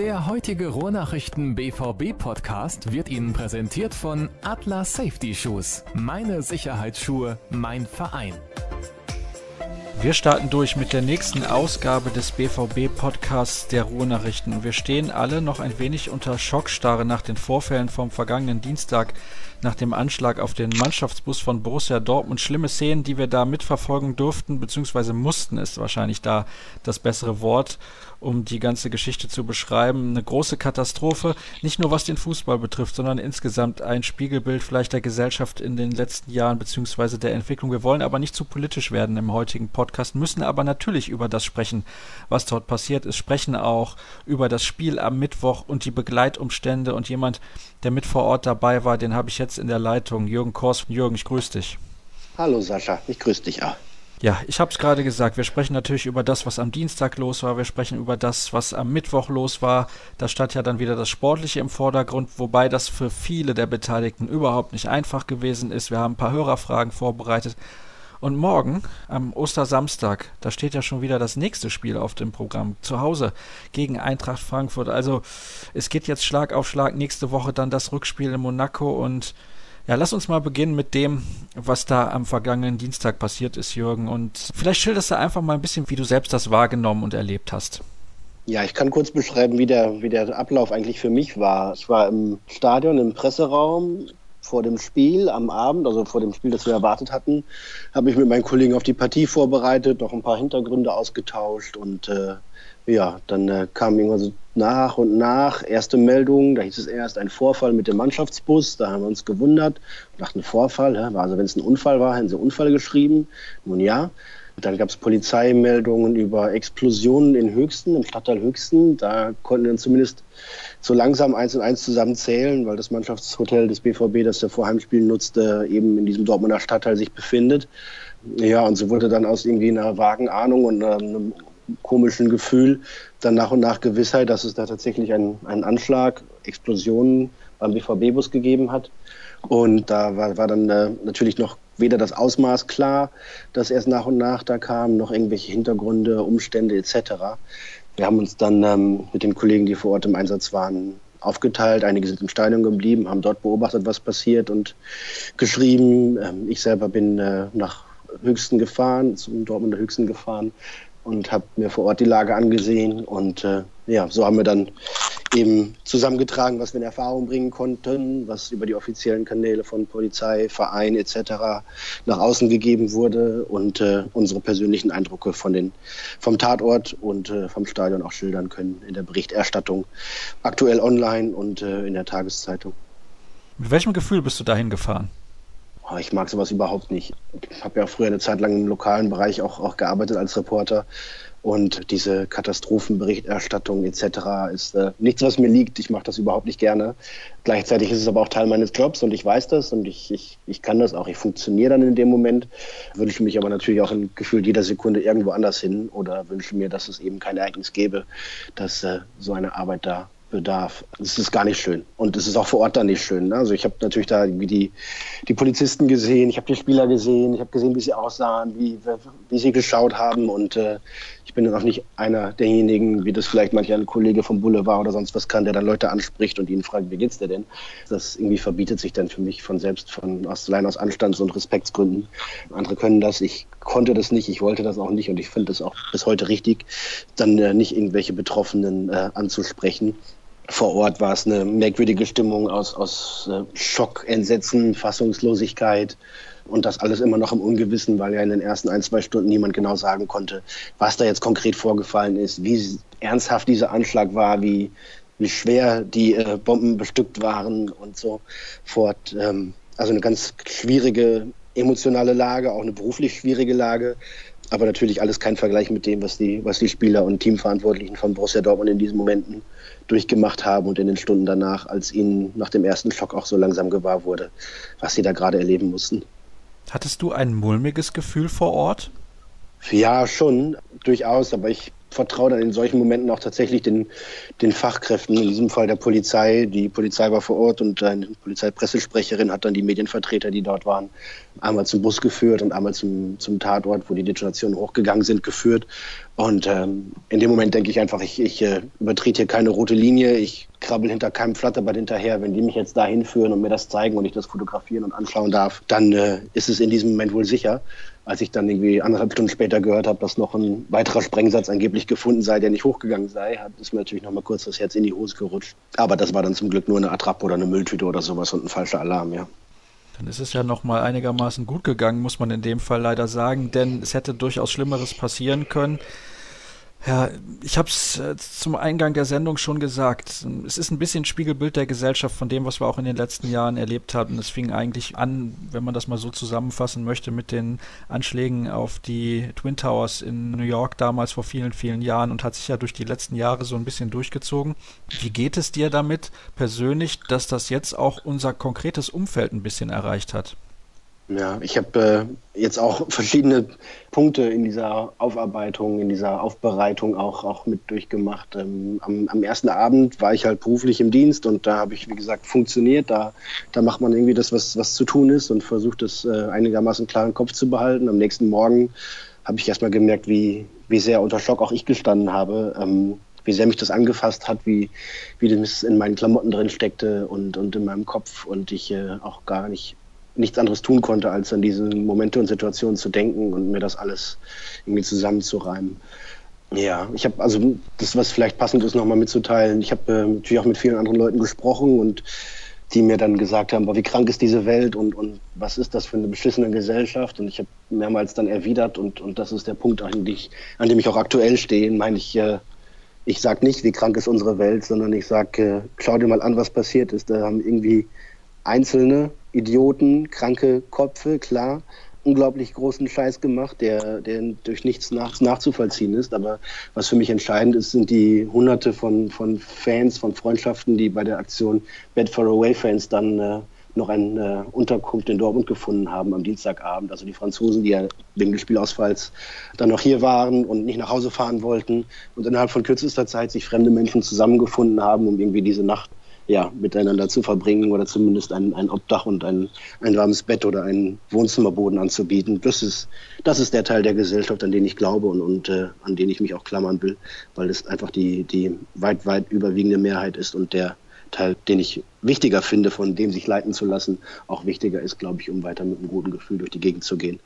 Der heutige Ruhrnachrichten BVB Podcast wird Ihnen präsentiert von Atlas Safety Shoes. Meine Sicherheitsschuhe, mein Verein. Wir starten durch mit der nächsten Ausgabe des BVB-Podcasts der Ruhrnachrichten. Wir stehen alle noch ein wenig unter Schockstarre nach den Vorfällen vom vergangenen Dienstag, nach dem Anschlag auf den Mannschaftsbus von Borussia Dortmund. Schlimme Szenen, die wir da mitverfolgen durften, beziehungsweise mussten, ist wahrscheinlich da das bessere Wort um die ganze Geschichte zu beschreiben. Eine große Katastrophe, nicht nur was den Fußball betrifft, sondern insgesamt ein Spiegelbild vielleicht der Gesellschaft in den letzten Jahren beziehungsweise der Entwicklung. Wir wollen aber nicht zu politisch werden im heutigen Podcast, müssen aber natürlich über das sprechen, was dort passiert ist, sprechen auch über das Spiel am Mittwoch und die Begleitumstände und jemand, der mit vor Ort dabei war, den habe ich jetzt in der Leitung. Jürgen Kors. Jürgen, ich grüße dich. Hallo Sascha, ich grüße dich auch. Ja, ich habe es gerade gesagt, wir sprechen natürlich über das, was am Dienstag los war, wir sprechen über das, was am Mittwoch los war. Da stand ja dann wieder das Sportliche im Vordergrund, wobei das für viele der Beteiligten überhaupt nicht einfach gewesen ist. Wir haben ein paar Hörerfragen vorbereitet. Und morgen, am Ostersamstag, da steht ja schon wieder das nächste Spiel auf dem Programm. Zu Hause gegen Eintracht Frankfurt. Also es geht jetzt Schlag auf Schlag. Nächste Woche dann das Rückspiel in Monaco und ja, lass uns mal beginnen mit dem, was da am vergangenen Dienstag passiert ist, Jürgen. Und vielleicht schilderst du einfach mal ein bisschen, wie du selbst das wahrgenommen und erlebt hast. Ja, ich kann kurz beschreiben, wie der, wie der Ablauf eigentlich für mich war. Ich war im Stadion, im Presseraum vor dem Spiel am Abend, also vor dem Spiel, das wir erwartet hatten, habe ich mit meinen Kollegen auf die Partie vorbereitet, noch ein paar Hintergründe ausgetauscht und äh, ja, dann äh, kam irgendwann so nach und nach erste Meldungen. Da hieß es erst ein Vorfall mit dem Mannschaftsbus. Da haben wir uns gewundert. Dachten, Vorfall. Ja, also wenn es ein Unfall war, hätten sie Unfall geschrieben. Nun ja. Dann gab es Polizeimeldungen über Explosionen in Höchsten, im Stadtteil Höchsten. Da konnten wir zumindest so langsam eins und eins zusammenzählen, weil das Mannschaftshotel des BVB, das der Vorheimspiel nutzte, eben in diesem Dortmunder Stadtteil sich befindet. Ja, und so wurde dann aus irgendwie einer vagen Ahnung und einem komischen Gefühl dann nach und nach Gewissheit, dass es da tatsächlich einen, einen Anschlag, Explosionen beim BVB-Bus gegeben hat. Und da war, war dann äh, natürlich noch weder das Ausmaß klar, das erst nach und nach da kam, noch irgendwelche Hintergründe, Umstände etc. Wir haben uns dann ähm, mit den Kollegen, die vor Ort im Einsatz waren, aufgeteilt. Einige sind im Stadion geblieben, haben dort beobachtet, was passiert und geschrieben. Ähm, ich selber bin äh, nach Höchsten gefahren, zum Dortmunder Höchsten gefahren, und habe mir vor Ort die Lage angesehen. Und äh, ja, so haben wir dann eben zusammengetragen, was wir in Erfahrung bringen konnten, was über die offiziellen Kanäle von Polizei, Verein etc. nach außen gegeben wurde und äh, unsere persönlichen Eindrücke von den, vom Tatort und äh, vom Stadion auch schildern können in der Berichterstattung, aktuell online und äh, in der Tageszeitung. Mit welchem Gefühl bist du dahin gefahren? Oh, ich mag sowas überhaupt nicht. Ich habe ja früher eine Zeit lang im lokalen Bereich auch, auch gearbeitet als Reporter. Und diese Katastrophenberichterstattung etc. ist äh, nichts, was mir liegt. Ich mache das überhaupt nicht gerne. Gleichzeitig ist es aber auch Teil meines Jobs und ich weiß das und ich, ich, ich kann das auch. Ich funktioniere dann in dem Moment, wünsche mich aber natürlich auch ein Gefühl jeder Sekunde irgendwo anders hin oder wünsche mir, dass es eben kein Ereignis gäbe, dass äh, so eine Arbeit da bedarf. Es ist gar nicht schön. Und es ist auch vor Ort dann nicht schön. Ne? Also ich habe natürlich da die, die Polizisten gesehen, ich habe die Spieler gesehen, ich habe gesehen, wie sie aussahen, wie, wie sie geschaut haben. Und äh, ich bin dann auch nicht einer derjenigen, wie das vielleicht mancher ein Kollege vom Boulevard oder sonst was kann, der dann Leute anspricht und ihnen fragt, wie geht's dir denn? Das irgendwie verbietet sich dann für mich von selbst, von aus, allein aus Anstands- und Respektsgründen. Andere können das, ich konnte das nicht, ich wollte das auch nicht und ich finde es auch bis heute richtig, dann äh, nicht irgendwelche Betroffenen äh, anzusprechen vor Ort war es eine merkwürdige Stimmung aus, aus äh, Schock, Entsetzen, Fassungslosigkeit und das alles immer noch im Ungewissen, weil ja in den ersten ein, zwei Stunden niemand genau sagen konnte, was da jetzt konkret vorgefallen ist, wie ernsthaft dieser Anschlag war, wie, wie schwer die äh, Bomben bestückt waren und so fort. Ähm, also eine ganz schwierige emotionale Lage, auch eine beruflich schwierige Lage. Aber natürlich alles kein Vergleich mit dem, was die, was die Spieler und Teamverantwortlichen von Borussia Dortmund in diesen Momenten durchgemacht haben und in den Stunden danach, als ihnen nach dem ersten Schock auch so langsam gewahr wurde, was sie da gerade erleben mussten. Hattest du ein mulmiges Gefühl vor Ort? Ja, schon, durchaus, aber ich vertraue dann in solchen Momenten auch tatsächlich den, den Fachkräften, in diesem Fall der Polizei. Die Polizei war vor Ort und eine Polizeipressesprecherin hat dann die Medienvertreter, die dort waren, einmal zum Bus geführt und einmal zum, zum Tatort, wo die Detonationen hochgegangen sind, geführt. Und ähm, in dem Moment denke ich einfach, ich, ich äh, übertrete hier keine rote Linie, ich krabbel hinter keinem Flatterband hinterher. Wenn die mich jetzt da hinführen und mir das zeigen und ich das fotografieren und anschauen darf, dann äh, ist es in diesem Moment wohl sicher. Als ich dann irgendwie anderthalb Stunden später gehört habe, dass noch ein weiterer Sprengsatz angeblich gefunden sei, der nicht hochgegangen sei, hat es mir natürlich noch mal kurz das Herz in die Hose gerutscht. Aber das war dann zum Glück nur eine Attrappe oder eine Mülltüte oder sowas und ein falscher Alarm, ja. Dann ist es ja noch mal einigermaßen gut gegangen, muss man in dem Fall leider sagen, denn es hätte durchaus Schlimmeres passieren können. Ja, ich habe es äh, zum Eingang der Sendung schon gesagt. Es ist ein bisschen Spiegelbild der Gesellschaft von dem, was wir auch in den letzten Jahren erlebt haben. Es fing eigentlich an, wenn man das mal so zusammenfassen möchte, mit den Anschlägen auf die Twin Towers in New York damals vor vielen, vielen Jahren und hat sich ja durch die letzten Jahre so ein bisschen durchgezogen. Wie geht es dir damit persönlich, dass das jetzt auch unser konkretes Umfeld ein bisschen erreicht hat? Ja, ich habe äh, jetzt auch verschiedene Punkte in dieser Aufarbeitung, in dieser Aufbereitung auch, auch mit durchgemacht. Ähm, am, am, ersten Abend war ich halt beruflich im Dienst und da habe ich, wie gesagt, funktioniert. Da, da macht man irgendwie das, was, was zu tun ist und versucht es äh, einigermaßen klar im Kopf zu behalten. Am nächsten Morgen habe ich erstmal gemerkt, wie, wie sehr unter Schock auch ich gestanden habe. Ähm, wie sehr mich das angefasst hat, wie, wie das in meinen Klamotten drin steckte und, und in meinem Kopf und ich äh, auch gar nicht nichts anderes tun konnte, als an diese Momente und Situationen zu denken und mir das alles irgendwie zusammenzureimen. Ja, ich habe also das, was vielleicht passend ist, nochmal mitzuteilen. Ich habe äh, natürlich auch mit vielen anderen Leuten gesprochen und die mir dann gesagt haben, boah, wie krank ist diese Welt und, und was ist das für eine beschissene Gesellschaft? Und ich habe mehrmals dann erwidert und, und das ist der Punkt, an, ich, an dem ich auch aktuell stehe, meine ich, äh, ich sage nicht, wie krank ist unsere Welt, sondern ich sage, äh, schau dir mal an, was passiert ist. Da haben irgendwie Einzelne Idioten, kranke Köpfe, klar, unglaublich großen Scheiß gemacht, der, der durch nichts nach, nachzuvollziehen ist. Aber was für mich entscheidend ist, sind die hunderte von, von Fans, von Freundschaften, die bei der Aktion Bad for Away Fans dann äh, noch eine äh, Unterkunft in Dortmund gefunden haben am Dienstagabend. Also die Franzosen, die ja wegen des Spielausfalls dann noch hier waren und nicht nach Hause fahren wollten und innerhalb von kürzester Zeit sich fremde Menschen zusammengefunden haben, um irgendwie diese Nacht ja, miteinander zu verbringen oder zumindest ein, ein Obdach und ein, ein warmes Bett oder einen Wohnzimmerboden anzubieten. Das ist, das ist der Teil der Gesellschaft, an den ich glaube und, und äh, an den ich mich auch klammern will, weil es einfach die, die weit, weit überwiegende Mehrheit ist und der Teil, den ich wichtiger finde, von dem sich leiten zu lassen, auch wichtiger ist, glaube ich, um weiter mit einem guten Gefühl durch die Gegend zu gehen.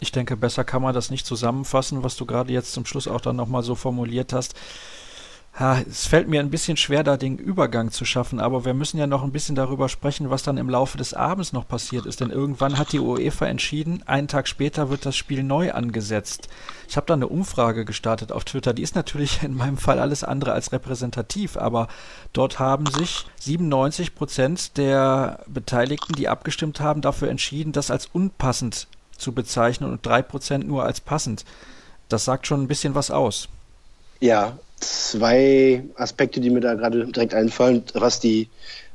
Ich denke, besser kann man das nicht zusammenfassen, was du gerade jetzt zum Schluss auch dann nochmal so formuliert hast. Ja, es fällt mir ein bisschen schwer, da den Übergang zu schaffen, aber wir müssen ja noch ein bisschen darüber sprechen, was dann im Laufe des Abends noch passiert ist. Denn irgendwann hat die UEFA entschieden, einen Tag später wird das Spiel neu angesetzt. Ich habe da eine Umfrage gestartet auf Twitter. Die ist natürlich in meinem Fall alles andere als repräsentativ, aber dort haben sich 97 Prozent der Beteiligten, die abgestimmt haben, dafür entschieden, das als unpassend zu bezeichnen und drei Prozent nur als passend. Das sagt schon ein bisschen was aus. Ja, zwei Aspekte, die mir da gerade direkt einfallen. Was die,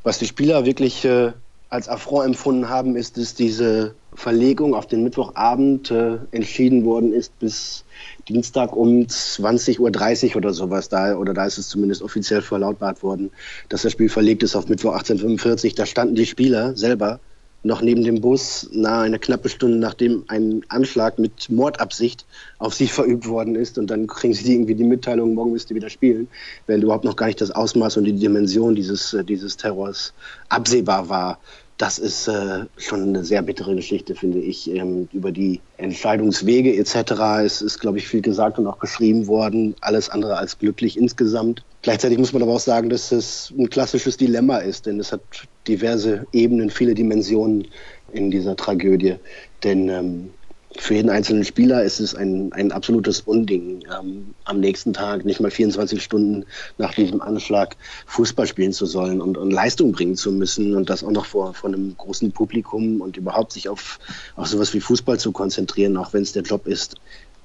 was die Spieler wirklich äh, als Affront empfunden haben, ist, dass diese Verlegung auf den Mittwochabend äh, entschieden worden ist bis Dienstag um 20.30 Uhr oder sowas da, oder da ist es zumindest offiziell verlautbart worden, dass das Spiel verlegt ist auf Mittwoch 18.45 Da standen die Spieler selber noch neben dem Bus nahe eine knappe Stunde nachdem ein Anschlag mit Mordabsicht auf sie verübt worden ist und dann kriegen sie irgendwie die Mitteilung, morgen müsst ihr wieder spielen, wenn überhaupt noch gar nicht das Ausmaß und die Dimension dieses, äh, dieses Terrors absehbar war. Das ist äh, schon eine sehr bittere Geschichte, finde ich, ähm, über die Entscheidungswege etc. Es ist, glaube ich, viel gesagt und auch geschrieben worden. Alles andere als glücklich insgesamt. Gleichzeitig muss man aber auch sagen, dass es ein klassisches Dilemma ist, denn es hat diverse Ebenen, viele Dimensionen in dieser Tragödie. Denn ähm, für jeden einzelnen Spieler ist es ein, ein absolutes Unding, ähm, am nächsten Tag nicht mal 24 Stunden nach diesem Anschlag Fußball spielen zu sollen und, und Leistung bringen zu müssen und das auch noch vor, vor einem großen Publikum und überhaupt sich auf, auf sowas wie Fußball zu konzentrieren, auch wenn es der Job ist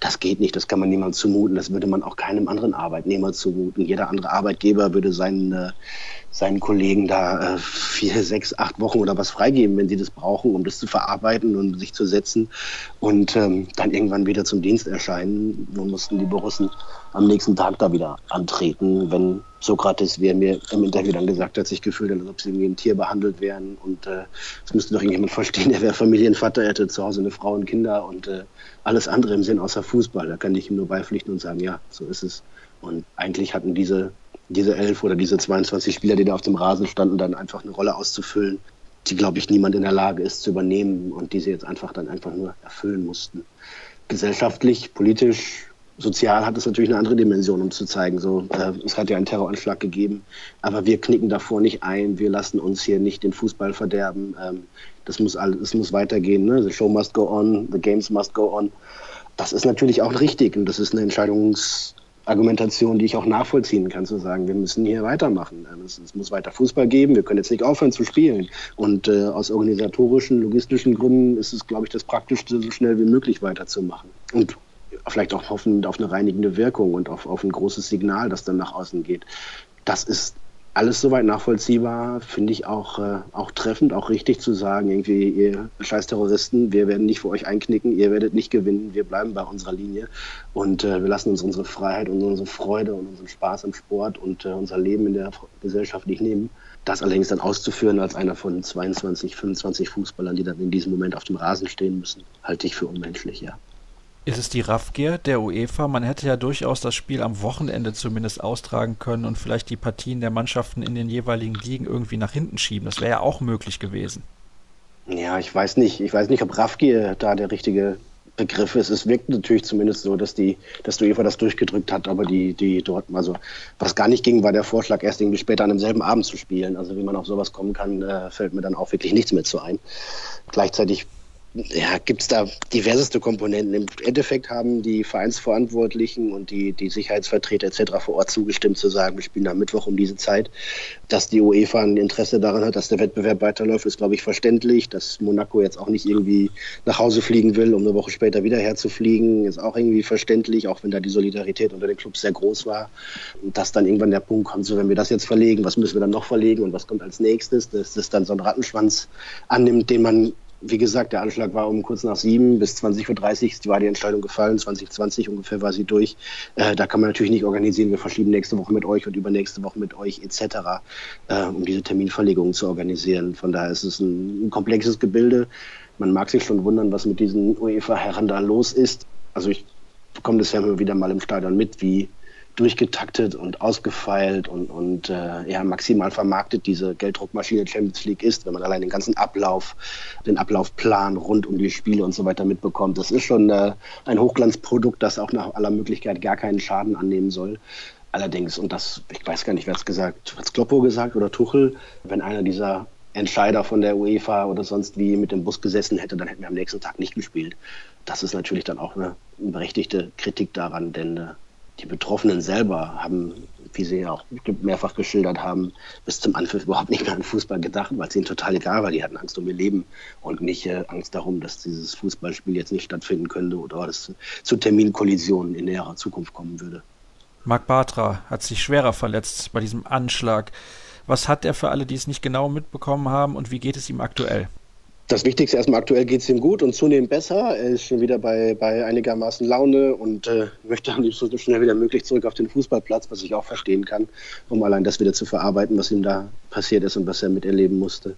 das geht nicht, das kann man niemandem zumuten, das würde man auch keinem anderen Arbeitnehmer zumuten. Jeder andere Arbeitgeber würde seinen, äh, seinen Kollegen da äh, vier, sechs, acht Wochen oder was freigeben, wenn sie das brauchen, um das zu verarbeiten und sich zu setzen und ähm, dann irgendwann wieder zum Dienst erscheinen. Nun mussten die Borussen am nächsten Tag da wieder antreten, wenn Sokrates, wie er mir im Interview dann gesagt hat, sich gefühlt hat, als ob sie irgendwie ein Tier behandelt wären. Und äh, das müsste doch irgendjemand verstehen, der wäre Familienvater, er hätte zu Hause eine Frau und Kinder und äh, alles andere im Sinn außer Fußball. Da kann ich ihm nur beipflichten und sagen, ja, so ist es. Und eigentlich hatten diese diese elf oder diese 22 Spieler, die da auf dem Rasen standen, dann einfach eine Rolle auszufüllen, die, glaube ich, niemand in der Lage ist zu übernehmen und die sie jetzt einfach dann einfach nur erfüllen mussten. Gesellschaftlich, politisch, sozial hat es natürlich eine andere Dimension, um zu zeigen, so, äh, es hat ja einen Terroranschlag gegeben, aber wir knicken davor nicht ein, wir lassen uns hier nicht den Fußball verderben, ähm, das muss alles, es muss weitergehen, ne? the show must go on, the games must go on. Das ist natürlich auch richtig und das ist eine Entscheidungs Argumentation, die ich auch nachvollziehen kann, zu sagen, wir müssen hier weitermachen. Ähm, es, es muss weiter Fußball geben, wir können jetzt nicht aufhören zu spielen. Und äh, aus organisatorischen, logistischen Gründen ist es, glaube ich, das Praktischste, so schnell wie möglich weiterzumachen. Und vielleicht auch hoffen auf eine reinigende Wirkung und auf, auf ein großes Signal, das dann nach außen geht. Das ist alles soweit nachvollziehbar, finde ich auch, äh, auch treffend, auch richtig zu sagen, irgendwie, ihr scheiß Terroristen, wir werden nicht für euch einknicken, ihr werdet nicht gewinnen, wir bleiben bei unserer Linie und äh, wir lassen uns unsere Freiheit und unsere Freude und unseren Spaß im Sport und äh, unser Leben in der Gesellschaft nicht nehmen. Das allerdings dann auszuführen als einer von 22, 25 Fußballern, die dann in diesem Moment auf dem Rasen stehen müssen, halte ich für unmenschlich, ja. Ist es die Raffgier der UEFA? Man hätte ja durchaus das Spiel am Wochenende zumindest austragen können und vielleicht die Partien der Mannschaften in den jeweiligen Ligen irgendwie nach hinten schieben. Das wäre ja auch möglich gewesen. Ja, ich weiß nicht. Ich weiß nicht, ob Raffgier da der richtige Begriff ist. Es wirkt natürlich zumindest so, dass die, dass UEFA das durchgedrückt hat, aber die, die dort, also was gar nicht ging, war der Vorschlag, erst irgendwie später an demselben Abend zu spielen. Also wie man auf sowas kommen kann, äh, fällt mir dann auch wirklich nichts mehr zu ein. Gleichzeitig ja, gibt es da diverseste Komponenten. Im Endeffekt haben die Vereinsverantwortlichen und die, die Sicherheitsvertreter etc. vor Ort zugestimmt zu sagen, wir spielen am Mittwoch um diese Zeit. Dass die UEFA ein Interesse daran hat, dass der Wettbewerb weiterläuft, ist, glaube ich, verständlich. Dass Monaco jetzt auch nicht irgendwie nach Hause fliegen will, um eine Woche später wieder herzufliegen, ist auch irgendwie verständlich, auch wenn da die Solidarität unter den Clubs sehr groß war. Und dass dann irgendwann der Punkt kommt, so wenn wir das jetzt verlegen, was müssen wir dann noch verlegen und was kommt als nächstes, dass das dann so ein Rattenschwanz annimmt, den man wie gesagt, der Anschlag war um kurz nach sieben bis 20.30 Uhr war die Entscheidung gefallen, 2020 ungefähr war sie durch. Äh, da kann man natürlich nicht organisieren, wir verschieben nächste Woche mit euch und übernächste Woche mit euch etc., äh, um diese Terminverlegungen zu organisieren. Von daher ist es ein, ein komplexes Gebilde. Man mag sich schon wundern, was mit diesen UEFA-Herren da los ist. Also ich bekomme das ja immer wieder mal im Stadion mit, wie durchgetaktet und ausgefeilt und, und äh, ja, maximal vermarktet diese Gelddruckmaschine Champions League ist, wenn man allein den ganzen Ablauf, den Ablaufplan rund um die Spiele und so weiter mitbekommt. Das ist schon äh, ein Hochglanzprodukt, das auch nach aller Möglichkeit gar keinen Schaden annehmen soll. Allerdings, und das, ich weiß gar nicht, wer es gesagt hat, es Kloppo gesagt oder Tuchel, wenn einer dieser Entscheider von der UEFA oder sonst wie mit dem Bus gesessen hätte, dann hätten wir am nächsten Tag nicht gespielt. Das ist natürlich dann auch eine berechtigte Kritik daran, denn äh, die Betroffenen selber haben, wie sie ja auch mehrfach geschildert haben, bis zum Anpfiff überhaupt nicht mehr an Fußball gedacht, weil es ihnen total egal war. Die hatten Angst um ihr Leben und nicht äh, Angst darum, dass dieses Fußballspiel jetzt nicht stattfinden könnte oder dass es zu Terminkollisionen in näherer Zukunft kommen würde. Marc Bartra hat sich schwerer verletzt bei diesem Anschlag. Was hat er für alle, die es nicht genau mitbekommen haben und wie geht es ihm aktuell? Das Wichtigste erstmal aktuell geht es ihm gut und zunehmend besser. Er ist schon wieder bei, bei einigermaßen Laune und äh, möchte am liebsten so schnell wieder möglich zurück auf den Fußballplatz, was ich auch verstehen kann, um allein das wieder zu verarbeiten, was ihm da passiert ist und was er miterleben musste.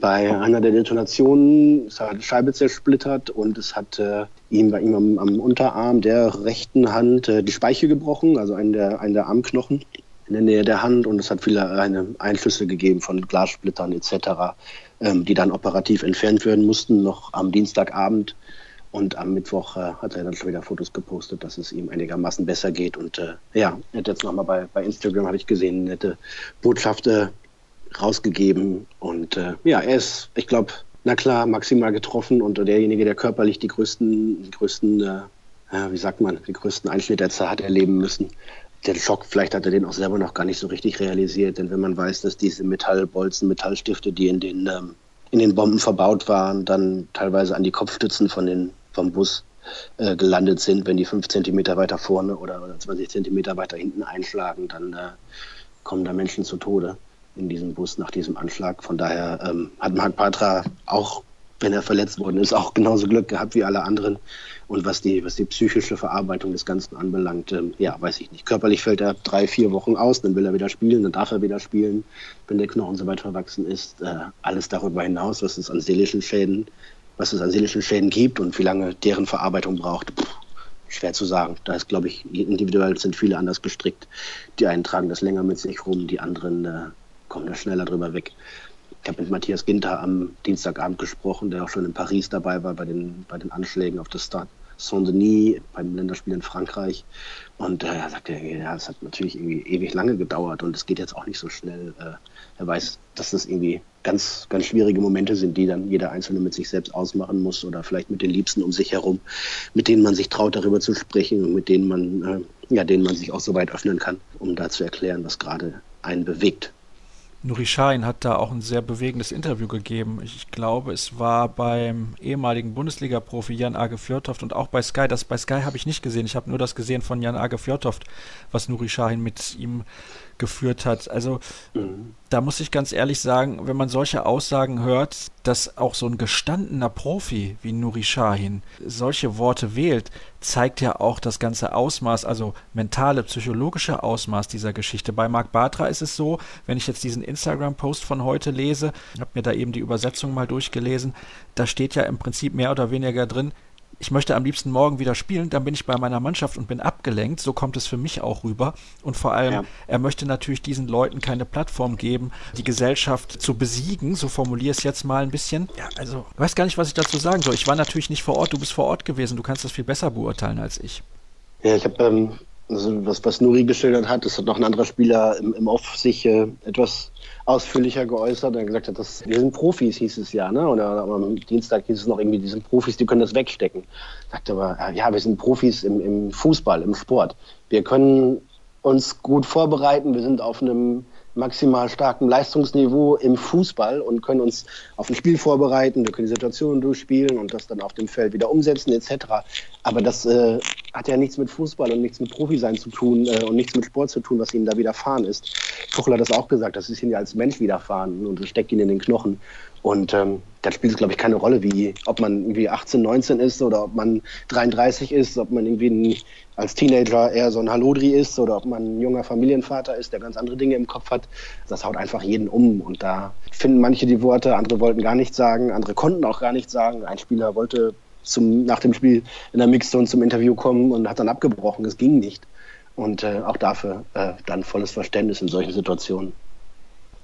Bei einer der Detonationen ist er Scheibe zersplittert und es hat äh, ihm bei ihm am, am, Unterarm der rechten Hand äh, die Speiche gebrochen, also einen der, einen der Armknochen in der Nähe der Hand und es hat viele eine Einschlüsse gegeben von Glassplittern etc ähm, die dann operativ entfernt werden mussten, noch am Dienstagabend. Und am Mittwoch äh, hat er dann schon wieder Fotos gepostet, dass es ihm einigermaßen besser geht. Und äh, ja, er hat jetzt nochmal bei, bei Instagram, habe ich gesehen, eine nette Botschaft äh, rausgegeben. Und äh, ja, er ist, ich glaube, na klar, maximal getroffen und derjenige, der körperlich die größten, die größten, äh, wie sagt man, die größten Einschnitte hat erleben müssen den Schock, vielleicht hat er den auch selber noch gar nicht so richtig realisiert, denn wenn man weiß, dass diese Metallbolzen, Metallstifte, die in den, ähm, in den Bomben verbaut waren, dann teilweise an die Kopfstützen von den, vom Bus äh, gelandet sind. Wenn die fünf Zentimeter weiter vorne oder, oder 20 Zentimeter weiter hinten einschlagen, dann äh, kommen da Menschen zu Tode in diesem Bus nach diesem Anschlag. Von daher ähm, hat Marc Patra auch, wenn er verletzt worden ist, auch genauso Glück gehabt wie alle anderen. Und was die, was die psychische Verarbeitung des Ganzen anbelangt, ähm, ja, weiß ich nicht. Körperlich fällt er drei, vier Wochen aus, dann will er wieder spielen, dann darf er wieder spielen, wenn der Knochen so weit verwachsen ist. Äh, alles darüber hinaus, was es an seelischen Schäden, was es an seelischen Schäden gibt und wie lange deren Verarbeitung braucht, pff, schwer zu sagen. Da ist, glaube ich, individuell sind viele anders gestrickt. Die einen tragen das länger mit sich rum, die anderen äh, kommen da schneller drüber weg. Ich habe mit Matthias Ginter am Dienstagabend gesprochen, der auch schon in Paris dabei war bei den, bei den Anschlägen auf das Stade Saint-Denis beim Länderspiel in Frankreich. Und äh, er sagte, ja, es hat natürlich irgendwie ewig lange gedauert und es geht jetzt auch nicht so schnell. Äh, er weiß, dass das irgendwie ganz, ganz schwierige Momente sind, die dann jeder Einzelne mit sich selbst ausmachen muss oder vielleicht mit den Liebsten um sich herum, mit denen man sich traut, darüber zu sprechen und mit denen man, äh, ja, denen man sich auch so weit öffnen kann, um da zu erklären, was gerade einen bewegt. Nuri Sahin hat da auch ein sehr bewegendes Interview gegeben. Ich glaube, es war beim ehemaligen Bundesliga-Profi Jan Age Fjörtoft und auch bei Sky. Das bei Sky habe ich nicht gesehen. Ich habe nur das gesehen von Jan Age Fjörtoft, was Nuri Sahin mit ihm geführt hat. Also mhm. da muss ich ganz ehrlich sagen, wenn man solche Aussagen hört, dass auch so ein gestandener Profi wie Nuri Shahin solche Worte wählt, zeigt ja auch das ganze Ausmaß, also mentale, psychologische Ausmaß dieser Geschichte. Bei Marc Bartra ist es so, wenn ich jetzt diesen Instagram-Post von heute lese, habe mir da eben die Übersetzung mal durchgelesen, da steht ja im Prinzip mehr oder weniger drin, ich möchte am liebsten morgen wieder spielen, dann bin ich bei meiner Mannschaft und bin abgelenkt. So kommt es für mich auch rüber. Und vor allem, ja. er möchte natürlich diesen Leuten keine Plattform geben, die Gesellschaft zu besiegen. So formuliere es jetzt mal ein bisschen. Ja, also, ich weiß gar nicht, was ich dazu sagen soll. Ich war natürlich nicht vor Ort, du bist vor Ort gewesen. Du kannst das viel besser beurteilen als ich. Ja, ich habe ähm, also was, was Nuri geschildert hat, das hat noch ein anderer Spieler im, im Off sich äh, etwas ausführlicher geäußert. Er gesagt hat, dass wir sind Profis, hieß es ja, ne? Oder am Dienstag hieß es noch irgendwie, die sind Profis, die können das wegstecken. Sagt aber, äh, ja, wir sind Profis im, im Fußball, im Sport. Wir können uns gut vorbereiten, wir sind auf einem maximal starken Leistungsniveau im Fußball und können uns auf ein Spiel vorbereiten, wir können die Situationen durchspielen und das dann auf dem Feld wieder umsetzen etc. Aber das äh, hat ja nichts mit Fußball und nichts mit Profisein zu tun äh, und nichts mit Sport zu tun, was ihnen da widerfahren ist. Tuchel hat das auch gesagt, das ist ihnen ja als Mensch widerfahren und steckt ihnen in den Knochen. Und ähm, da spielt es, glaube ich, keine Rolle, wie ob man irgendwie 18, 19 ist oder ob man 33 ist, ob man irgendwie ein, als Teenager eher so ein Halodri ist oder ob man ein junger Familienvater ist, der ganz andere Dinge im Kopf hat. Das haut einfach jeden um. Und da finden manche die Worte, andere wollten gar nichts sagen, andere konnten auch gar nichts sagen. Ein Spieler wollte zum, nach dem Spiel in der Mixzone zum Interview kommen und hat dann abgebrochen. Es ging nicht. Und äh, auch dafür äh, dann volles Verständnis in solchen Situationen.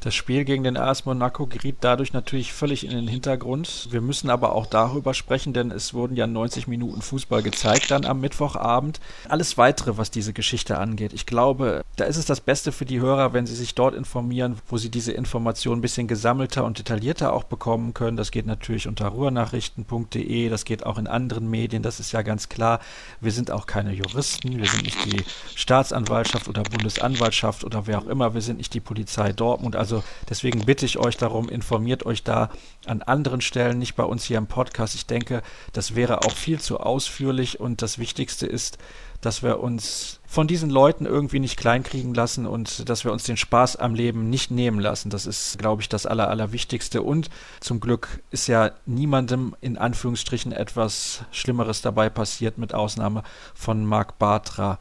Das Spiel gegen den AS Monaco geriet dadurch natürlich völlig in den Hintergrund. Wir müssen aber auch darüber sprechen, denn es wurden ja 90 Minuten Fußball gezeigt dann am Mittwochabend. Alles weitere, was diese Geschichte angeht. Ich glaube, da ist es das Beste für die Hörer, wenn sie sich dort informieren, wo sie diese Informationen ein bisschen gesammelter und detaillierter auch bekommen können. Das geht natürlich unter ruhrnachrichten.de, das geht auch in anderen Medien, das ist ja ganz klar. Wir sind auch keine Juristen, wir sind nicht die Staatsanwaltschaft oder Bundesanwaltschaft oder wer auch immer, wir sind nicht die Polizei Dortmund. Also also deswegen bitte ich euch darum, informiert euch da an anderen Stellen, nicht bei uns hier im Podcast. Ich denke, das wäre auch viel zu ausführlich und das Wichtigste ist, dass wir uns von diesen Leuten irgendwie nicht kleinkriegen lassen und dass wir uns den Spaß am Leben nicht nehmen lassen. Das ist, glaube ich, das Aller, Allerwichtigste. Und zum Glück ist ja niemandem in Anführungsstrichen etwas Schlimmeres dabei passiert, mit Ausnahme von Marc Bartra.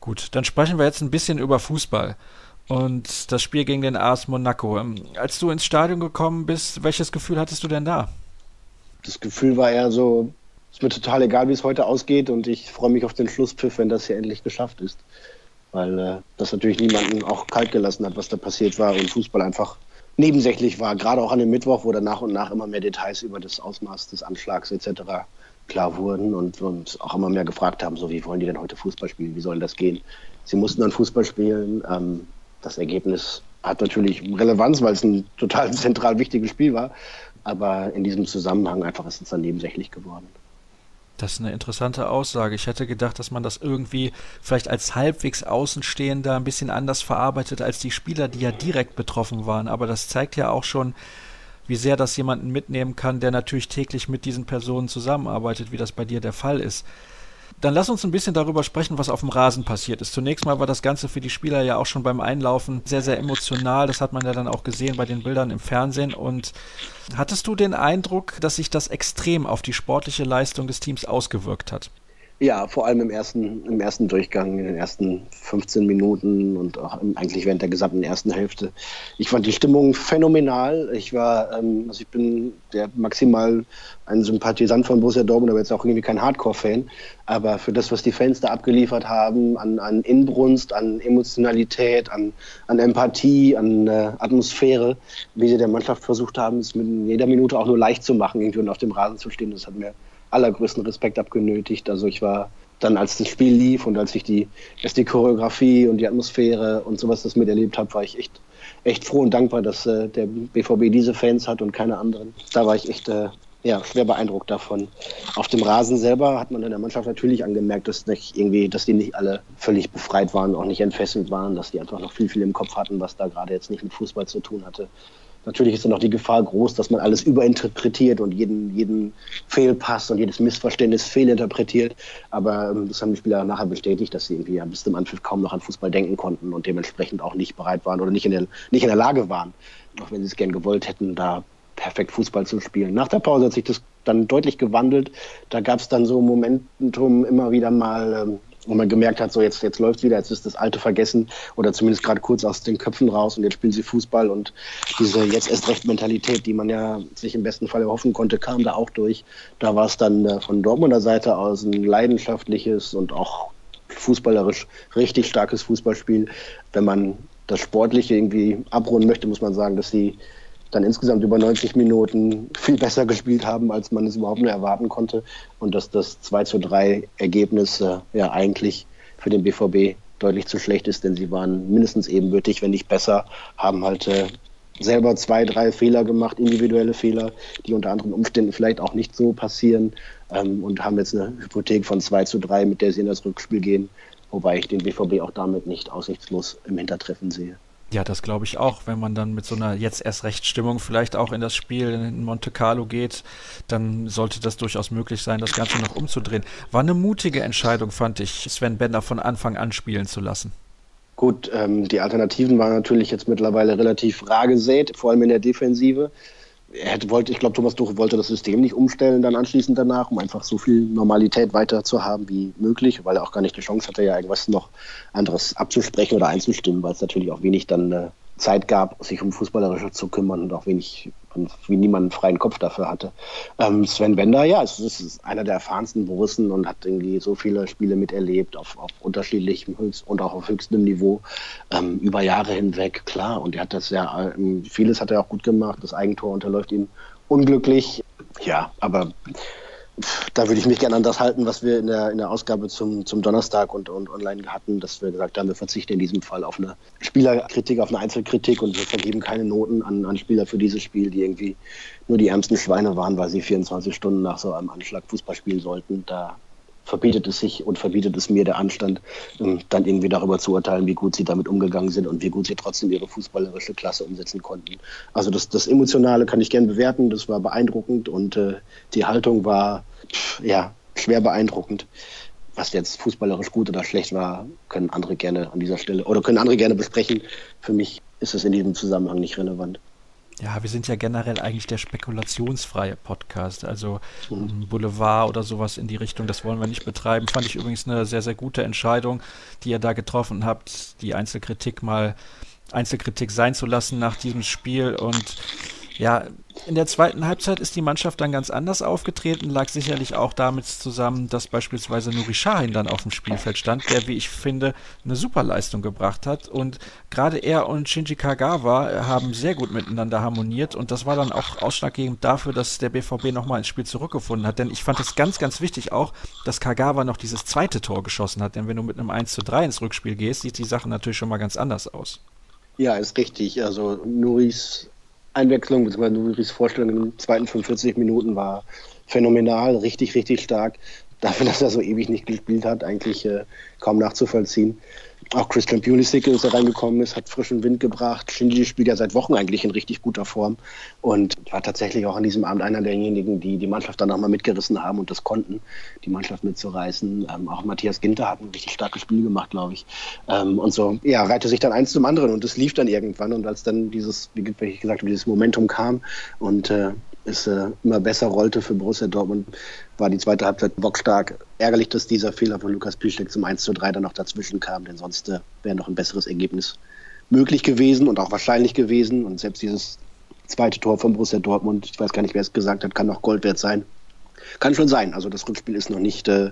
Gut, dann sprechen wir jetzt ein bisschen über Fußball und das Spiel gegen den AS Monaco. Ähm, als du ins Stadion gekommen bist, welches Gefühl hattest du denn da? Das Gefühl war eher so, es ist mir total egal, wie es heute ausgeht und ich freue mich auf den Schlusspfiff, wenn das hier endlich geschafft ist. Weil äh, das natürlich niemanden auch kalt gelassen hat, was da passiert war und Fußball einfach nebensächlich war. Gerade auch an dem Mittwoch, wo dann nach und nach immer mehr Details über das Ausmaß des Anschlags etc. klar wurden und uns auch immer mehr gefragt haben, so wie wollen die denn heute Fußball spielen, wie soll das gehen? Sie mussten dann Fußball spielen. Ähm, das Ergebnis hat natürlich Relevanz, weil es ein total zentral wichtiges Spiel war. Aber in diesem Zusammenhang einfach ist es dann nebensächlich geworden. Das ist eine interessante Aussage. Ich hätte gedacht, dass man das irgendwie vielleicht als halbwegs Außenstehender ein bisschen anders verarbeitet als die Spieler, die ja direkt betroffen waren. Aber das zeigt ja auch schon, wie sehr das jemanden mitnehmen kann, der natürlich täglich mit diesen Personen zusammenarbeitet, wie das bei dir der Fall ist. Dann lass uns ein bisschen darüber sprechen, was auf dem Rasen passiert ist. Zunächst mal war das Ganze für die Spieler ja auch schon beim Einlaufen sehr, sehr emotional. Das hat man ja dann auch gesehen bei den Bildern im Fernsehen. Und hattest du den Eindruck, dass sich das extrem auf die sportliche Leistung des Teams ausgewirkt hat? Ja, vor allem im ersten, im ersten Durchgang, in den ersten 15 Minuten und auch eigentlich während der gesamten ersten Hälfte. Ich fand die Stimmung phänomenal. Ich war, ähm, also ich bin der maximal ein Sympathisant von Borussia Dortmund, aber jetzt auch irgendwie kein Hardcore-Fan. Aber für das, was die Fans da abgeliefert haben, an, an Inbrunst, an Emotionalität, an, an Empathie, an äh, Atmosphäre, wie sie der Mannschaft versucht haben, es mit jeder Minute auch nur leicht zu machen, irgendwie und auf dem Rasen zu stehen, das hat mir allergrößten Respekt abgenötigt. Also ich war dann, als das Spiel lief und als ich die, erst die Choreografie und die Atmosphäre und sowas das miterlebt habe, war ich echt, echt froh und dankbar, dass äh, der BVB diese Fans hat und keine anderen. Da war ich echt äh, ja, schwer beeindruckt davon. Auf dem Rasen selber hat man in der Mannschaft natürlich angemerkt, dass nicht irgendwie, dass die nicht alle völlig befreit waren, auch nicht entfesselt waren, dass die einfach noch viel, viel im Kopf hatten, was da gerade jetzt nicht mit Fußball zu tun hatte. Natürlich ist dann auch die Gefahr groß, dass man alles überinterpretiert und jeden, jeden Fehlpass und jedes Missverständnis fehlinterpretiert. Aber ähm, das haben die Spieler nachher bestätigt, dass sie irgendwie ja, bis zum Anpfiff kaum noch an Fußball denken konnten und dementsprechend auch nicht bereit waren oder nicht in der, nicht in der Lage waren, auch wenn sie es gern gewollt hätten, da perfekt Fußball zu spielen. Nach der Pause hat sich das dann deutlich gewandelt. Da gab es dann so Momentum immer wieder mal, ähm, wo man gemerkt hat, so jetzt, jetzt läuft wieder, jetzt ist das Alte vergessen oder zumindest gerade kurz aus den Köpfen raus und jetzt spielen sie Fußball und diese jetzt erst recht Mentalität, die man ja sich im besten Fall erhoffen konnte, kam da auch durch. Da war es dann äh, von Dortmunder Seite aus ein leidenschaftliches und auch fußballerisch richtig starkes Fußballspiel. Wenn man das Sportliche irgendwie abrunden möchte, muss man sagen, dass sie dann insgesamt über 90 Minuten viel besser gespielt haben, als man es überhaupt nur erwarten konnte. Und dass das 2 zu 3 Ergebnis äh, ja eigentlich für den BVB deutlich zu schlecht ist, denn sie waren mindestens ebenbürtig, wenn nicht besser, haben halt äh, selber zwei, drei Fehler gemacht, individuelle Fehler, die unter anderen Umständen vielleicht auch nicht so passieren ähm, und haben jetzt eine Hypothek von 2 zu 3, mit der sie in das Rückspiel gehen, wobei ich den BVB auch damit nicht aussichtslos im Hintertreffen sehe. Ja, das glaube ich auch. Wenn man dann mit so einer jetzt erst recht Stimmung vielleicht auch in das Spiel in Monte Carlo geht, dann sollte das durchaus möglich sein, das Ganze noch umzudrehen. War eine mutige Entscheidung, fand ich, Sven Bender von Anfang an spielen zu lassen. Gut, ähm, die Alternativen waren natürlich jetzt mittlerweile relativ rar gesät, vor allem in der Defensive er hätte, wollte, ich glaube, Thomas Tuchel wollte das System nicht umstellen dann anschließend danach, um einfach so viel Normalität weiter zu haben wie möglich, weil er auch gar nicht die Chance hatte, ja irgendwas noch anderes abzusprechen oder einzustimmen, weil es natürlich auch wenig dann äh, Zeit gab, sich um Fußballerische zu kümmern und auch wenig, wie niemand einen freien Kopf dafür hatte. Ähm, Sven Bender, ja, es ist einer der erfahrensten Borussen und hat irgendwie so viele Spiele miterlebt auf, auf unterschiedlichem Höchst und auch auf höchstem Niveau ähm, über Jahre hinweg, klar. Und er hat das ja, ähm, vieles hat er auch gut gemacht. Das Eigentor unterläuft ihm unglücklich. Ja, aber da würde ich mich gerne an das halten, was wir in der, in der Ausgabe zum, zum Donnerstag und, und online hatten, dass wir gesagt haben, wir verzichten in diesem Fall auf eine Spielerkritik, auf eine Einzelkritik und wir vergeben keine Noten an, an Spieler für dieses Spiel, die irgendwie nur die ärmsten Schweine waren, weil sie 24 Stunden nach so einem Anschlag Fußball spielen sollten. Da verbietet es sich und verbietet es mir der Anstand, ähm, dann irgendwie darüber zu urteilen, wie gut sie damit umgegangen sind und wie gut sie trotzdem ihre fußballerische Klasse umsetzen konnten. Also das, das Emotionale kann ich gern bewerten, das war beeindruckend und äh, die Haltung war ja schwer beeindruckend. Was jetzt fußballerisch gut oder schlecht war, können andere gerne an dieser Stelle oder können andere gerne besprechen. Für mich ist es in diesem Zusammenhang nicht relevant. Ja, wir sind ja generell eigentlich der spekulationsfreie Podcast. Also mhm. Boulevard oder sowas in die Richtung, das wollen wir nicht betreiben. Fand ich übrigens eine sehr, sehr gute Entscheidung, die ihr da getroffen habt, die Einzelkritik mal Einzelkritik sein zu lassen nach diesem Spiel. Und ja, in der zweiten Halbzeit ist die Mannschaft dann ganz anders aufgetreten, lag sicherlich auch damit zusammen, dass beispielsweise Nuri Sahin dann auf dem Spielfeld stand, der, wie ich finde, eine super Leistung gebracht hat. Und gerade er und Shinji Kagawa haben sehr gut miteinander harmoniert und das war dann auch ausschlaggebend dafür, dass der BVB nochmal ins Spiel zurückgefunden hat. Denn ich fand es ganz, ganz wichtig auch, dass Kagawa noch dieses zweite Tor geschossen hat. Denn wenn du mit einem 1 zu 3 ins Rückspiel gehst, sieht die Sache natürlich schon mal ganz anders aus. Ja, ist richtig. Also Nuris Einwechslung, beziehungsweise Nuris Vorstellung in den zweiten 45 Minuten war phänomenal, richtig, richtig stark. Dafür, dass er so ewig nicht gespielt hat, eigentlich äh, kaum nachzuvollziehen. Auch Christian Pulisic ist da reingekommen ist, hat frischen Wind gebracht. Shinji spielt ja seit Wochen eigentlich in richtig guter Form und war tatsächlich auch an diesem Abend einer derjenigen, die die Mannschaft dann nochmal mitgerissen haben und das konnten, die Mannschaft mitzureißen. Ähm, auch Matthias Ginter hat ein richtig starkes Spiel gemacht, glaube ich. Ähm, und so, ja, reihte sich dann eins zum anderen und es lief dann irgendwann und als dann dieses, wie ich gesagt habe, dieses Momentum kam und äh, es äh, immer besser rollte für Borussia Dortmund, war die zweite Halbzeit bockstark. Ärgerlich, dass dieser Fehler von Lukas Piszczek zum 1 zu 3 dann noch dazwischen kam, denn sonst äh, wäre noch ein besseres Ergebnis möglich gewesen und auch wahrscheinlich gewesen. Und selbst dieses zweite Tor von Borussia Dortmund, ich weiß gar nicht, wer es gesagt hat, kann noch Gold wert sein. Kann schon sein. Also das Rückspiel ist noch nicht äh,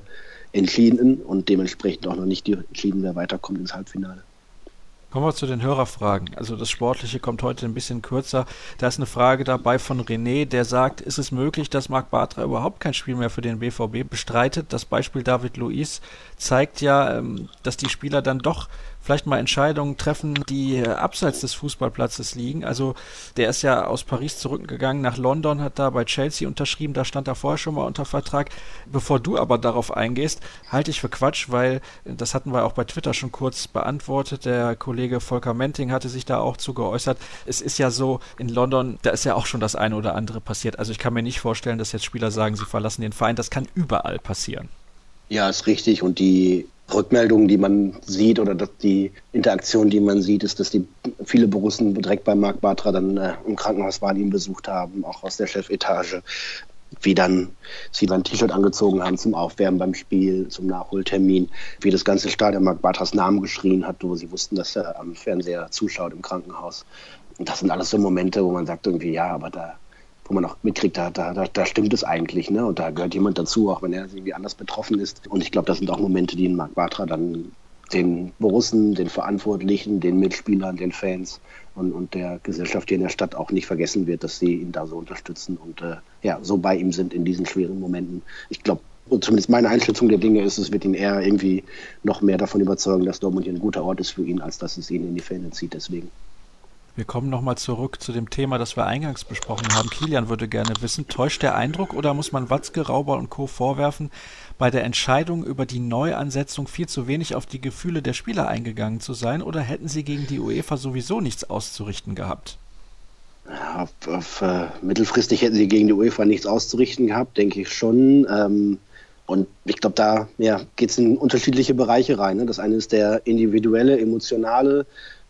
entschieden und dementsprechend auch noch nicht entschieden, wer weiterkommt ins Halbfinale. Kommen wir zu den Hörerfragen. Also das Sportliche kommt heute ein bisschen kürzer. Da ist eine Frage dabei von René, der sagt, ist es möglich, dass Marc Bartra überhaupt kein Spiel mehr für den BVB bestreitet? Das Beispiel David Luiz zeigt ja, ähm, dass die Spieler dann doch vielleicht mal Entscheidungen treffen, die äh, abseits des Fußballplatzes liegen. Also der ist ja aus Paris zurückgegangen nach London, hat da bei Chelsea unterschrieben, da stand er vorher schon mal unter Vertrag. Bevor du aber darauf eingehst, halte ich für Quatsch, weil äh, das hatten wir auch bei Twitter schon kurz beantwortet. Der Kollege Volker Menting hatte sich da auch zu geäußert. Es ist ja so, in London, da ist ja auch schon das eine oder andere passiert. Also ich kann mir nicht vorstellen, dass jetzt Spieler sagen, sie verlassen den Verein. Das kann überall passieren. Ja, ist richtig. Und die Rückmeldungen, die man sieht oder die Interaktion, die man sieht, ist, dass die viele Borussen direkt bei Marc Bartra dann äh, im Krankenhaus waren, ihn besucht haben, auch aus der Chefetage, wie dann sie dann T-Shirt angezogen haben zum Aufwärmen beim Spiel, zum Nachholtermin, wie das ganze Stadion Marc Bartras Namen geschrien hat, wo sie wussten, dass er am Fernseher zuschaut im Krankenhaus. Und das sind alles so Momente, wo man sagt irgendwie, ja, aber da wo man auch mitkriegt, da, da, da stimmt es eigentlich, ne? Und da gehört jemand dazu, auch wenn er irgendwie anders betroffen ist. Und ich glaube, das sind auch Momente, die in Marc Bartra dann den Borussen, den Verantwortlichen, den Mitspielern, den Fans und, und der Gesellschaft hier in der Stadt auch nicht vergessen wird, dass sie ihn da so unterstützen und äh, ja, so bei ihm sind in diesen schweren Momenten. Ich glaube, und zumindest meine Einschätzung der Dinge ist, es wird ihn eher irgendwie noch mehr davon überzeugen, dass Dortmund hier ein guter Ort ist für ihn, als dass es ihn in die Fälle zieht. Deswegen. Wir kommen nochmal zurück zu dem Thema, das wir eingangs besprochen haben. Kilian würde gerne wissen, täuscht der Eindruck oder muss man Watzke, Rauber und Co. vorwerfen, bei der Entscheidung über die Neuansetzung viel zu wenig auf die Gefühle der Spieler eingegangen zu sein oder hätten sie gegen die UEFA sowieso nichts auszurichten gehabt? Auf, auf äh, mittelfristig hätten sie gegen die UEFA nichts auszurichten gehabt, denke ich schon. Ähm, und ich glaube, da ja, geht es in unterschiedliche Bereiche rein. Ne? Das eine ist der individuelle, emotionale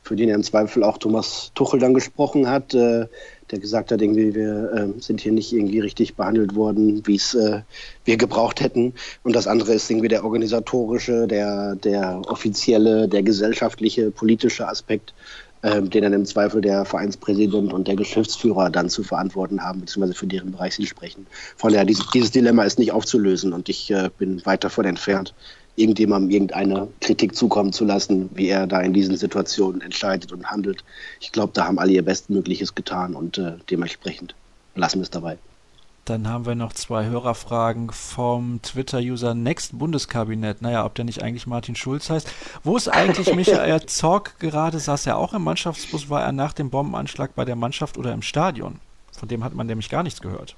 für den ja im Zweifel auch Thomas Tuchel dann gesprochen hat, äh, der gesagt hat, irgendwie, wir äh, sind hier nicht irgendwie richtig behandelt worden, wie es äh, wir gebraucht hätten. Und das andere ist irgendwie der organisatorische, der, der offizielle, der gesellschaftliche, politische Aspekt, äh, den dann im Zweifel der Vereinspräsident und der Geschäftsführer dann zu verantworten haben, beziehungsweise für deren Bereich sie sprechen. Von daher, dieses, dieses Dilemma ist nicht aufzulösen und ich äh, bin weit davon entfernt, irgendjemandem irgendeine Kritik zukommen zu lassen, wie er da in diesen Situationen entscheidet und handelt. Ich glaube, da haben alle ihr Bestmögliches getan und äh, dementsprechend lassen wir es dabei. Dann haben wir noch zwei Hörerfragen vom Twitter-User Next Bundeskabinett. Naja, ob der nicht eigentlich Martin Schulz heißt. Wo ist eigentlich Michael Zorg gerade? Saß er auch im Mannschaftsbus? War er nach dem Bombenanschlag bei der Mannschaft oder im Stadion? Von dem hat man nämlich gar nichts gehört.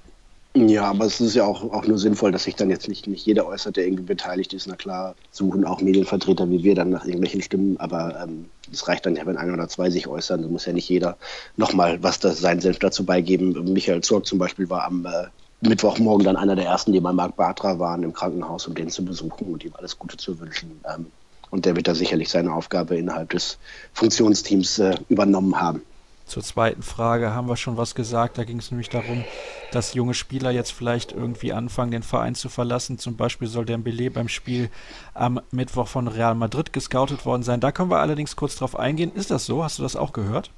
Ja, aber es ist ja auch, auch nur sinnvoll, dass sich dann jetzt nicht, nicht jeder äußert, der irgendwie beteiligt ist. Na klar, suchen auch Medienvertreter wie wir dann nach irgendwelchen Stimmen, aber ähm, es reicht dann ja, wenn ein oder zwei sich äußern. Da muss ja nicht jeder nochmal was das sein Senf dazu beigeben. Michael Zorg zum Beispiel war am äh, Mittwochmorgen dann einer der ersten, die bei Marc Bartra waren im Krankenhaus, um den zu besuchen und ihm alles Gute zu wünschen. Ähm, und der wird da sicherlich seine Aufgabe innerhalb des Funktionsteams äh, übernommen haben. Zur zweiten Frage haben wir schon was gesagt. Da ging es nämlich darum, dass junge Spieler jetzt vielleicht irgendwie anfangen, den Verein zu verlassen. Zum Beispiel soll Dembele beim Spiel am Mittwoch von Real Madrid gescoutet worden sein. Da können wir allerdings kurz drauf eingehen. Ist das so? Hast du das auch gehört?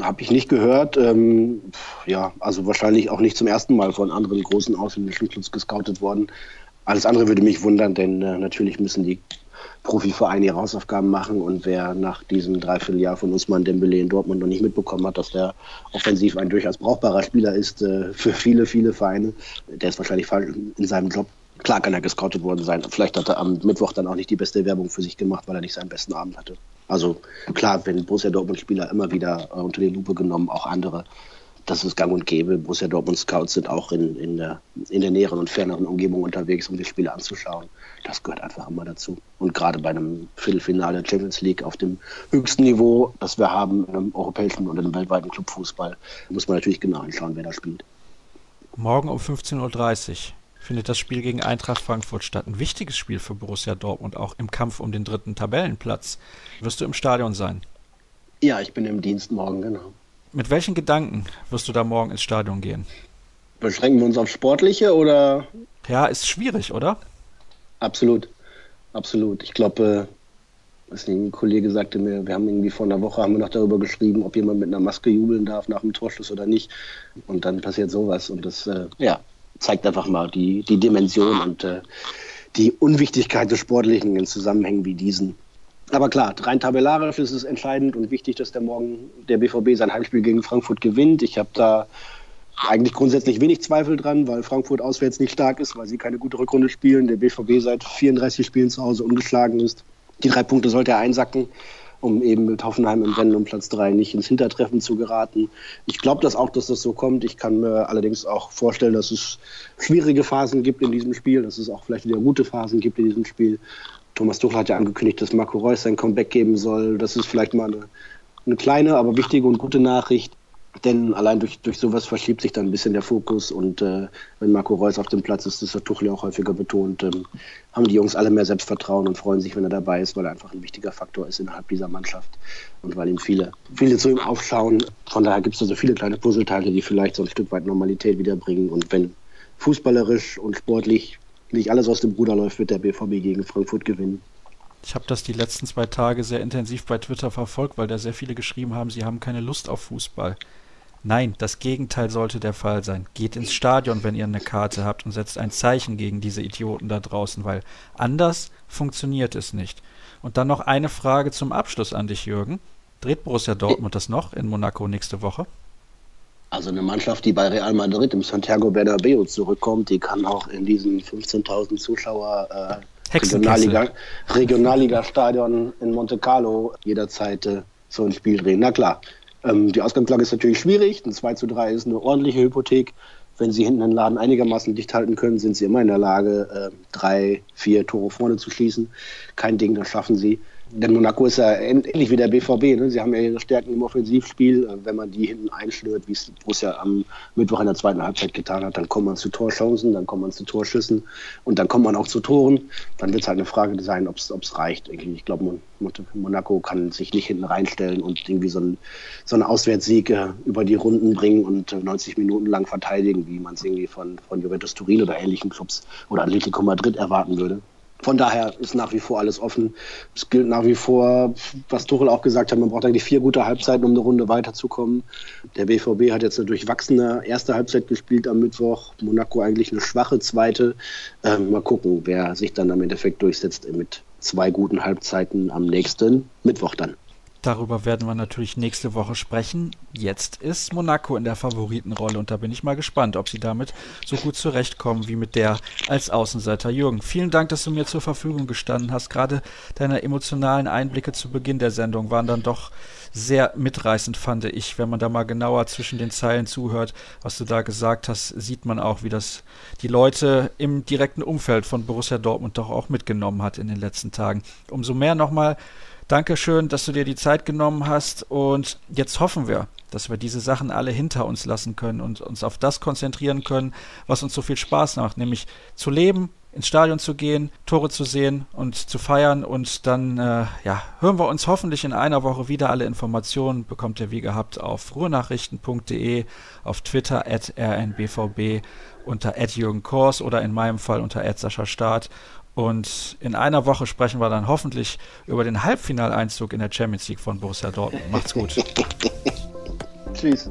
Habe ich nicht gehört. Ähm, ja, also wahrscheinlich auch nicht zum ersten Mal von anderen großen ausländischen Clubs gescoutet worden. Alles andere würde mich wundern, denn äh, natürlich müssen die Profivereine ihre Hausaufgaben machen und wer nach diesem Dreivierteljahr von Usman Dembele in Dortmund noch nicht mitbekommen hat, dass der offensiv ein durchaus brauchbarer Spieler ist äh, für viele, viele Vereine, der ist wahrscheinlich in seinem Job. Klar kann er gescoutet worden sein. Vielleicht hat er am Mittwoch dann auch nicht die beste Werbung für sich gemacht, weil er nicht seinen besten Abend hatte. Also klar, wenn Borussia Dortmund-Spieler immer wieder äh, unter die Lupe genommen, auch andere das ist gang und gäbe. Borussia Dortmund Scouts sind auch in, in, der, in der näheren und ferneren Umgebung unterwegs, um die Spiele anzuschauen. Das gehört einfach immer dazu. Und gerade bei einem Viertelfinale Champions League auf dem höchsten Niveau, das wir haben im europäischen und im weltweiten Clubfußball, muss man natürlich genau anschauen, wer da spielt. Morgen um 15.30 Uhr findet das Spiel gegen Eintracht Frankfurt statt. Ein wichtiges Spiel für Borussia Dortmund, auch im Kampf um den dritten Tabellenplatz. Wirst du im Stadion sein? Ja, ich bin im Dienst morgen, genau. Mit welchen Gedanken wirst du da morgen ins Stadion gehen? Beschränken wir uns auf Sportliche oder? Ja, ist schwierig, oder? Absolut. Absolut. Ich glaube, äh, ein Kollege sagte mir, wir haben irgendwie vor einer Woche haben wir noch darüber geschrieben, ob jemand mit einer Maske jubeln darf nach dem Torschuss oder nicht. Und dann passiert sowas. Und das äh, ja, zeigt einfach mal die, die Dimension und äh, die Unwichtigkeit des Sportlichen in Zusammenhängen wie diesen. Aber klar, rein tabellarisch ist es entscheidend und wichtig, dass der morgen der BVB sein Heimspiel gegen Frankfurt gewinnt. Ich habe da eigentlich grundsätzlich wenig Zweifel dran, weil Frankfurt auswärts nicht stark ist, weil sie keine gute Rückrunde spielen. Der BVB seit 34 Spielen zu Hause ungeschlagen ist. Die drei Punkte sollte er einsacken, um eben mit Hoffenheim im Rennen um Platz drei nicht ins Hintertreffen zu geraten. Ich glaube das auch, dass das so kommt. Ich kann mir allerdings auch vorstellen, dass es schwierige Phasen gibt in diesem Spiel, dass es auch vielleicht wieder gute Phasen gibt in diesem Spiel. Thomas Tuchel hat ja angekündigt, dass Marco Reus sein Comeback geben soll. Das ist vielleicht mal eine, eine kleine, aber wichtige und gute Nachricht. Denn allein durch, durch sowas verschiebt sich dann ein bisschen der Fokus und äh, wenn Marco Reus auf dem Platz ist, das hat Tuchel auch häufiger betont, ähm, haben die Jungs alle mehr Selbstvertrauen und freuen sich, wenn er dabei ist, weil er einfach ein wichtiger Faktor ist innerhalb dieser Mannschaft und weil ihm viele, viele zu ihm aufschauen. Von daher gibt es also viele kleine Puzzleteile, die vielleicht so ein Stück weit Normalität wiederbringen und wenn fußballerisch und sportlich nicht alles aus dem Ruder läuft, wird der BVB gegen Frankfurt gewinnen. Ich habe das die letzten zwei Tage sehr intensiv bei Twitter verfolgt, weil da sehr viele geschrieben haben, sie haben keine Lust auf Fußball. Nein, das Gegenteil sollte der Fall sein. Geht ins Stadion, wenn ihr eine Karte habt und setzt ein Zeichen gegen diese Idioten da draußen, weil anders funktioniert es nicht. Und dann noch eine Frage zum Abschluss an dich, Jürgen. Dreht Borussia Dortmund das noch in Monaco nächste Woche? Also eine Mannschaft, die bei Real Madrid im Santiago Bernabeu zurückkommt, die kann auch in diesem 15.000 Zuschauer äh, Regionalliga, Regionalliga-Stadion in Monte Carlo jederzeit äh, so ein Spiel drehen. Na klar, ähm, die Ausgangslage ist natürlich schwierig. Ein 2 zu 3 ist eine ordentliche Hypothek. Wenn sie hinten den Laden einigermaßen dicht halten können, sind sie immer in der Lage, äh, drei, vier Tore vorne zu schießen. Kein Ding, das schaffen sie. Denn Monaco ist ja ähnlich wie der BVB. Ne? Sie haben ja ihre Stärken im Offensivspiel. Äh, wenn man die hinten einschnürt, wie es Borussia am Mittwoch in der zweiten Halbzeit getan hat, dann kommt man zu Torchancen, dann kommt man zu Torschüssen und dann kommt man auch zu Toren. Dann wird es halt eine Frage sein, ob es reicht. Ich glaube, Monaco kann sich nicht hinten reinstellen und irgendwie so einen, so einen Auswärtssieg äh, über die Runden bringen und äh, 90 Minuten lang verteidigen, wie man es irgendwie von, von Juventus Turin oder ähnlichen Clubs oder Atletico Madrid erwarten würde. Von daher ist nach wie vor alles offen. Es gilt nach wie vor, was Tuchel auch gesagt hat, man braucht eigentlich vier gute Halbzeiten, um eine Runde weiterzukommen. Der BVB hat jetzt eine durchwachsene erste Halbzeit gespielt am Mittwoch. Monaco eigentlich eine schwache zweite. Ähm, mal gucken, wer sich dann am Endeffekt durchsetzt mit zwei guten Halbzeiten am nächsten Mittwoch dann. Darüber werden wir natürlich nächste Woche sprechen. Jetzt ist Monaco in der Favoritenrolle und da bin ich mal gespannt, ob sie damit so gut zurechtkommen wie mit der als Außenseiter. Jürgen, vielen Dank, dass du mir zur Verfügung gestanden hast. Gerade deine emotionalen Einblicke zu Beginn der Sendung waren dann doch sehr mitreißend, fand ich. Wenn man da mal genauer zwischen den Zeilen zuhört, was du da gesagt hast, sieht man auch, wie das die Leute im direkten Umfeld von Borussia Dortmund doch auch mitgenommen hat in den letzten Tagen. Umso mehr nochmal Dankeschön, dass du dir die Zeit genommen hast und jetzt hoffen wir, dass wir diese Sachen alle hinter uns lassen können und uns auf das konzentrieren können, was uns so viel Spaß macht, nämlich zu leben, ins Stadion zu gehen, Tore zu sehen und zu feiern und dann äh, ja, hören wir uns hoffentlich in einer Woche wieder. Alle Informationen bekommt ihr wie gehabt auf ruhrnachrichten.de, auf Twitter at rnbvb unter Jürgen Kors oder in meinem Fall unter Sascha Staat und in einer Woche sprechen wir dann hoffentlich über den Halbfinaleinzug in der Champions League von Borussia Dortmund. Macht's gut. Tschüss.